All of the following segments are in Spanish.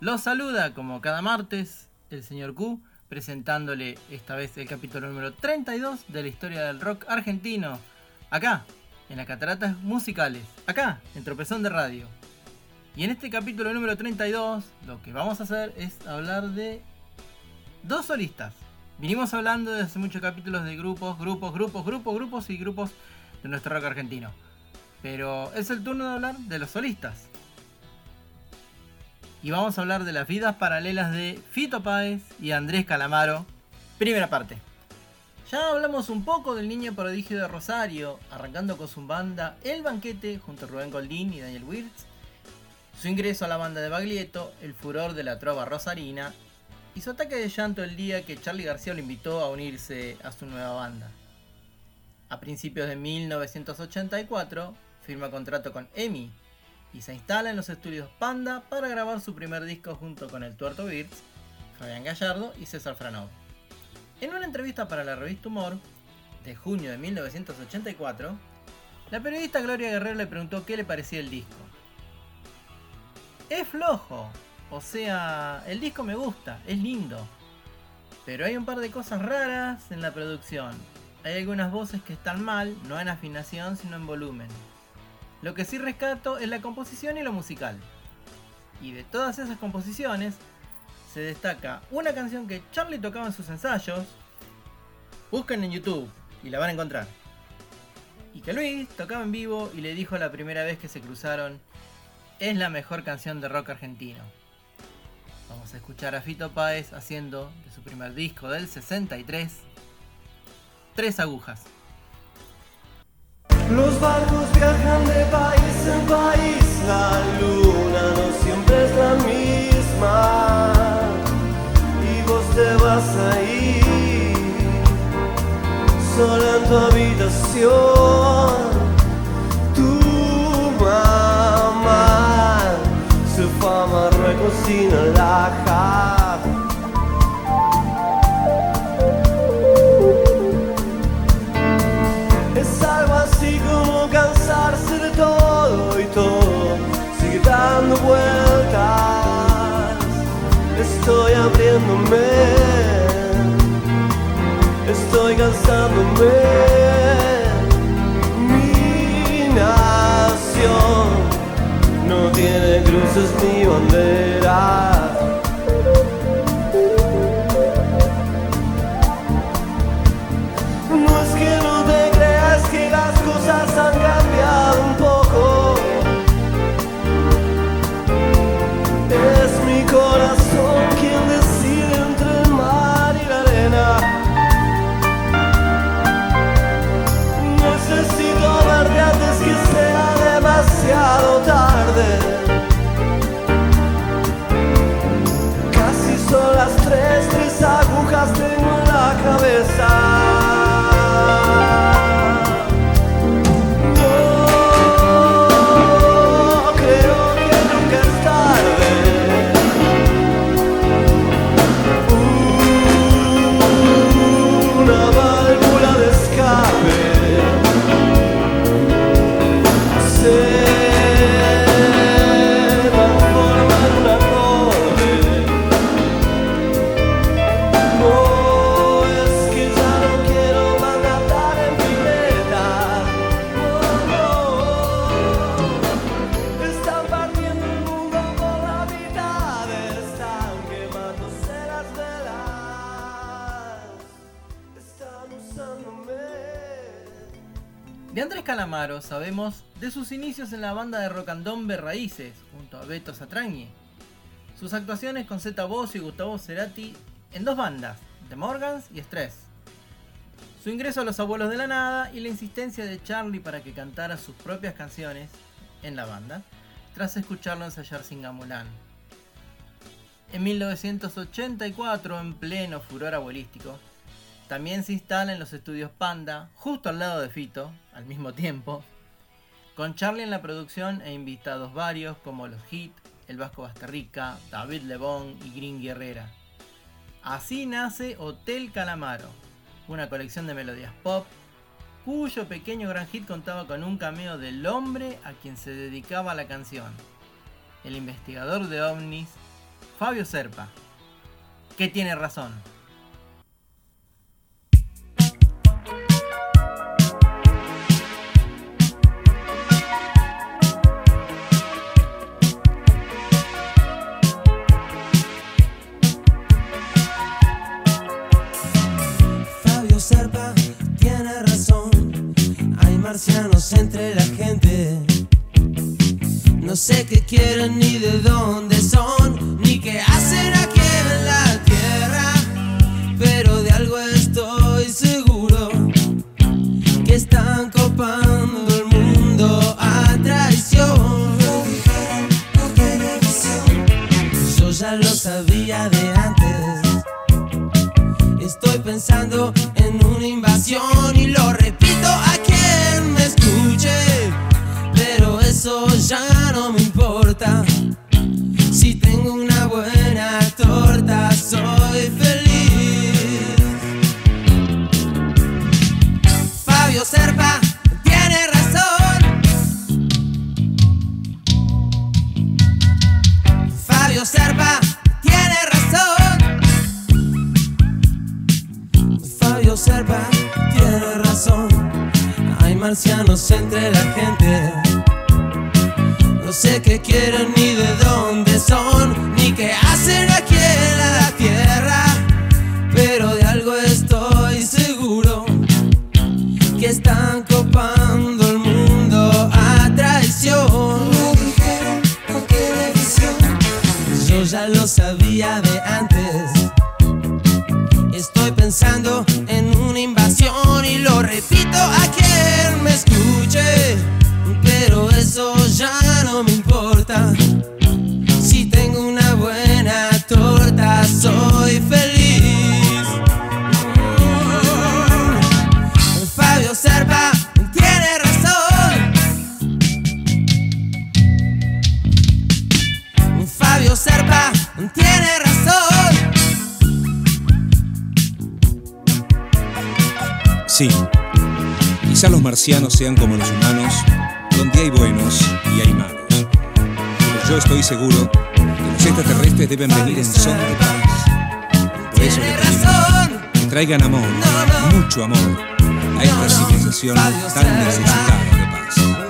Los saluda como cada martes el señor Q, presentándole esta vez el capítulo número 32 de la historia del rock argentino, acá, en las cataratas musicales, acá, en Tropezón de Radio. Y en este capítulo número 32, lo que vamos a hacer es hablar de dos solistas. Vinimos hablando desde hace muchos capítulos de grupos, grupos, grupos, grupos, grupos y grupos de nuestro rock argentino. Pero es el turno de hablar de los solistas y vamos a hablar de las vidas paralelas de Fito Páez y Andrés Calamaro. Primera parte. Ya hablamos un poco del niño prodigio de Rosario, arrancando con su banda El Banquete junto a Rubén Goldín y Daniel Wirtz, su ingreso a la banda de Baglietto, el furor de la trova rosarina y su ataque de llanto el día que Charlie García lo invitó a unirse a su nueva banda. A principios de 1984 firma contrato con EMI, y se instala en los estudios Panda para grabar su primer disco junto con el Tuerto Birds, Fabián Gallardo y César Franov. En una entrevista para la revista Humor, de junio de 1984, la periodista Gloria Guerrero le preguntó qué le parecía el disco. Es flojo, o sea, el disco me gusta, es lindo, pero hay un par de cosas raras en la producción. Hay algunas voces que están mal, no en afinación, sino en volumen. Lo que sí rescato es la composición y lo musical. Y de todas esas composiciones, se destaca una canción que Charlie tocaba en sus ensayos. Busquen en YouTube y la van a encontrar. Y que Luis tocaba en vivo y le dijo la primera vez que se cruzaron, es la mejor canción de rock argentino. Vamos a escuchar a Fito Páez haciendo de su primer disco del 63, Tres agujas. Los barcos viajan de país en país, la luna no siempre es la misma y vos te vas a ir sola en tu habitación. Tu mamá su fama recocina la jarra. dando cansándome. Mi nación no tiene cruces ni banderas. Tengo en la cabeza. Sabemos de sus inicios en la banda de rocandombe Raíces, junto a Beto Satrañi. Sus actuaciones con Zeta Boss y Gustavo Cerati en dos bandas, The Morgans y Stress. Su ingreso a Los Abuelos de la Nada y la insistencia de Charlie para que cantara sus propias canciones en la banda, tras escucharlo ensayar sin Gamulán. En 1984, en pleno furor abuelístico, también se instala en los estudios Panda, justo al lado de Fito, al mismo tiempo, con Charlie en la producción e invitados varios como los Hit, El Vasco Basterrica, David Lebón y Green Guerrera. Así nace Hotel Calamaro, una colección de melodías pop, cuyo pequeño gran hit contaba con un cameo del hombre a quien se dedicaba la canción, el investigador de ovnis, Fabio Serpa, que tiene razón. Marcianos entre la gente. No sé qué quieren ni de dónde son, ya no me importa. Si tengo una buena torta, soy No sé qué quieren ni de dónde son, ni qué hacen marcianos sean como los humanos, donde hay buenos y hay malos. Pero yo estoy seguro que los extraterrestres deben venir en son de paz. Por eso les pedimos que traigan amor, mucho amor, a esta civilización tan necesitada de paz.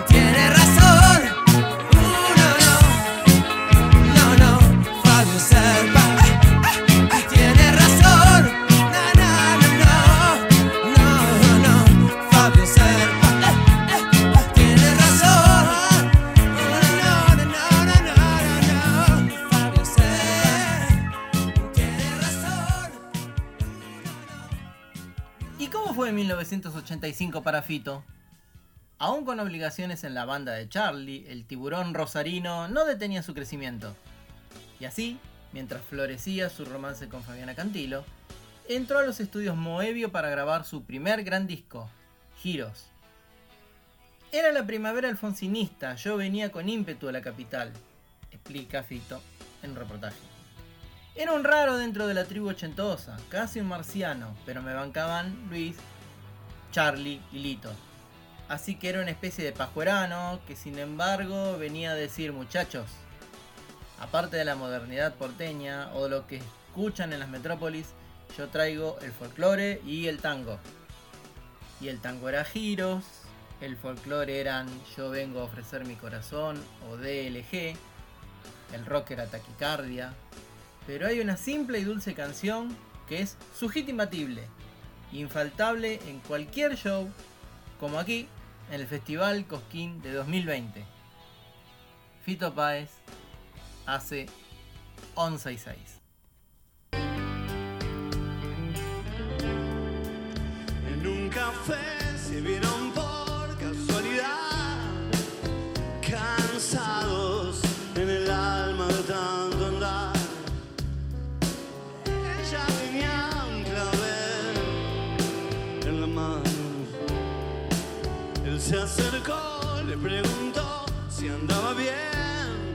¿Y cómo fue en 1985 para Fito? Aún con obligaciones en la banda de Charlie, el tiburón rosarino no detenía su crecimiento. Y así, mientras florecía su romance con Fabiana Cantilo, entró a los estudios Moebio para grabar su primer gran disco, Giros. Era la primavera alfonsinista, yo venía con ímpetu a la capital, explica Fito en un reportaje. Era un raro dentro de la tribu ochentosa, casi un marciano, pero me bancaban Luis, Charlie y Lito. Así que era una especie de pajuerano que sin embargo venía a decir muchachos, aparte de la modernidad porteña o lo que escuchan en las metrópolis, yo traigo el folclore y el tango. Y el tango era giros, el folclore eran yo vengo a ofrecer mi corazón o DLG, el rock era taquicardia, pero hay una simple y dulce canción que es su infaltable en cualquier show, como aquí en el Festival Cosquín de 2020. Fito Páez hace 11 y 6. En un café se vieron se acercó, le preguntó si andaba bien.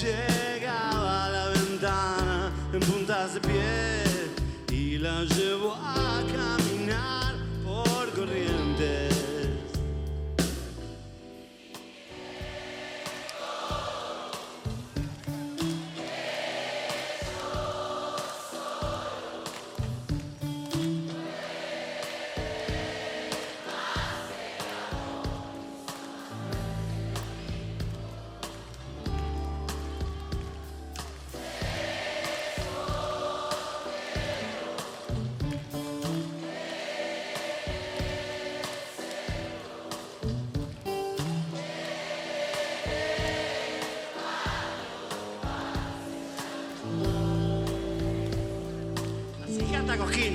Llegaba a la ventana en puntas de pie y la llevó a caminar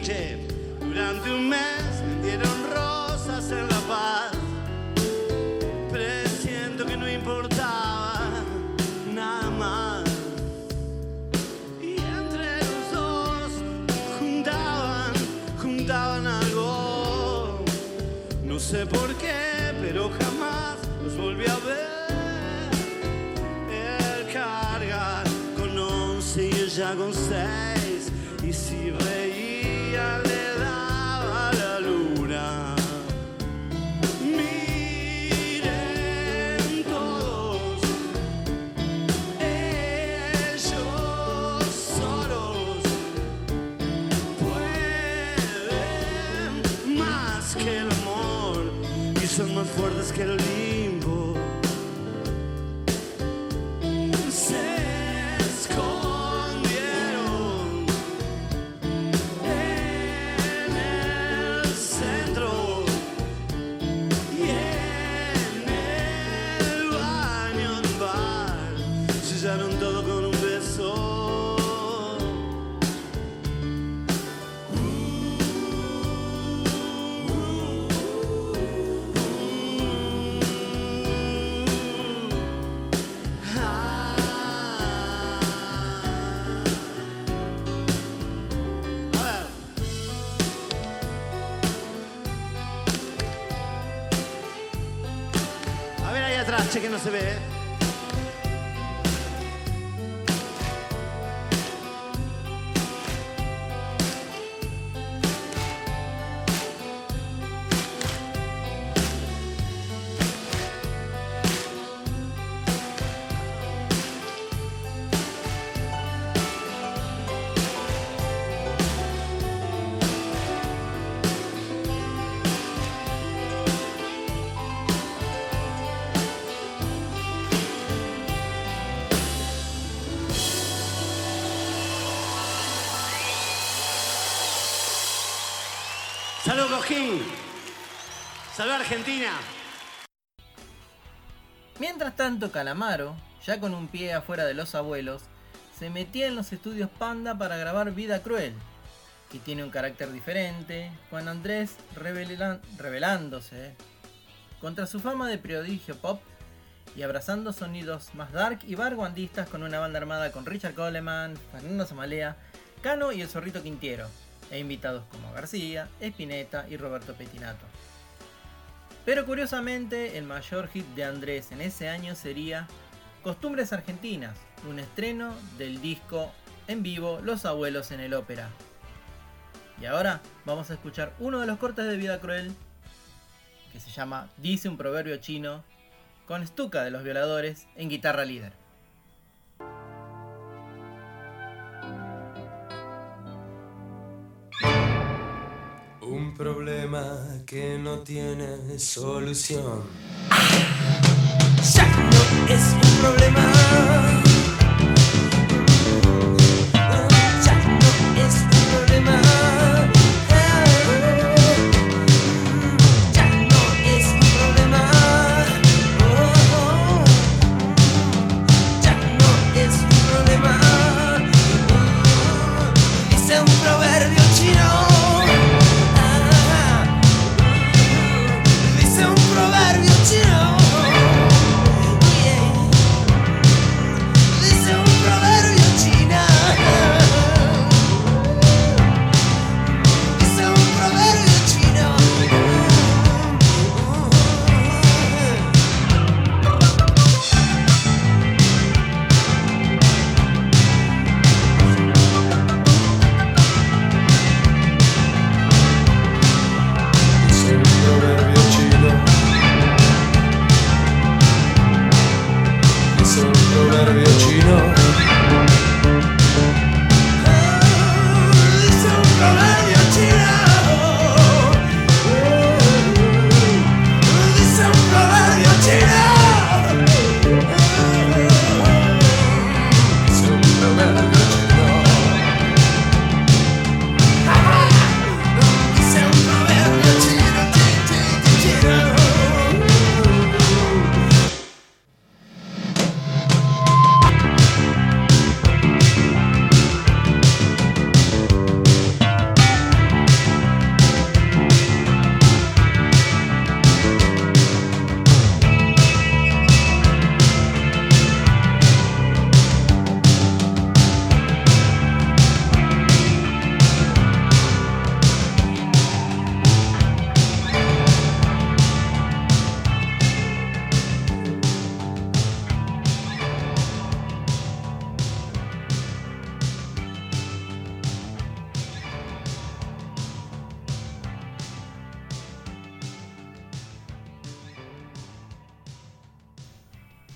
Durante un mes vendieron rosas en La Paz. Presiento que no importaba nada más. Y entre los dos juntaban, juntaban algo. No sé por qué, pero jamás los volví a ver. Él carga con once y ella con seis. Que el che que no se ve. ¿eh? Salud, Cojín. Argentina. Mientras tanto, Calamaro, ya con un pie afuera de los abuelos, se metía en los estudios Panda para grabar Vida Cruel, que tiene un carácter diferente, con Andrés revela- revelándose contra su fama de prodigio pop y abrazando sonidos más dark y barguandistas con una banda armada con Richard Coleman, Fernando Samalea, Cano y el Zorrito Quintiero, e invitados como García, Espineta y Roberto Petinato. Pero curiosamente, el mayor hit de Andrés en ese año sería Costumbres Argentinas, un estreno del disco en vivo Los Abuelos en el Ópera. Y ahora vamos a escuchar uno de los cortes de Vida Cruel, que se llama Dice un proverbio chino, con Stuka de los Violadores en guitarra líder. Que no tiene solución. Ya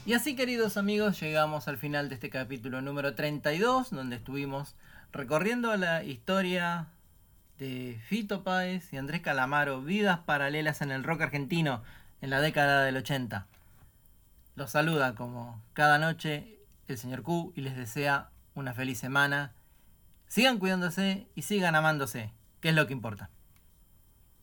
Y así, queridos amigos, llegamos al final de este capítulo número 32, donde estuvimos recorriendo la historia de Fito Páez y Andrés Calamaro, vidas paralelas en el rock argentino en la década del 80. Los saluda como cada noche el señor Q y les desea una feliz semana. Sigan cuidándose y sigan amándose, que es lo que importa.